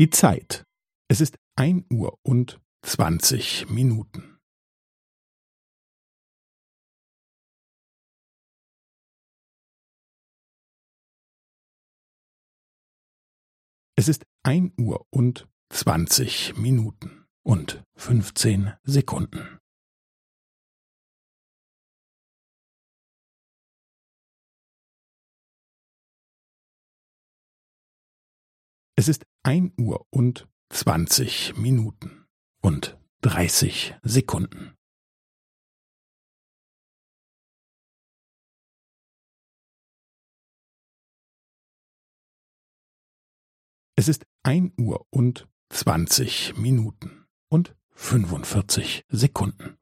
Die Zeit. Es ist ein Uhr und zwanzig Minuten. Es ist ein Uhr und zwanzig Minuten und fünfzehn Sekunden. Es ist ein Uhr und zwanzig Minuten und dreißig Sekunden. Es ist ein Uhr und zwanzig Minuten und fünfundvierzig Sekunden.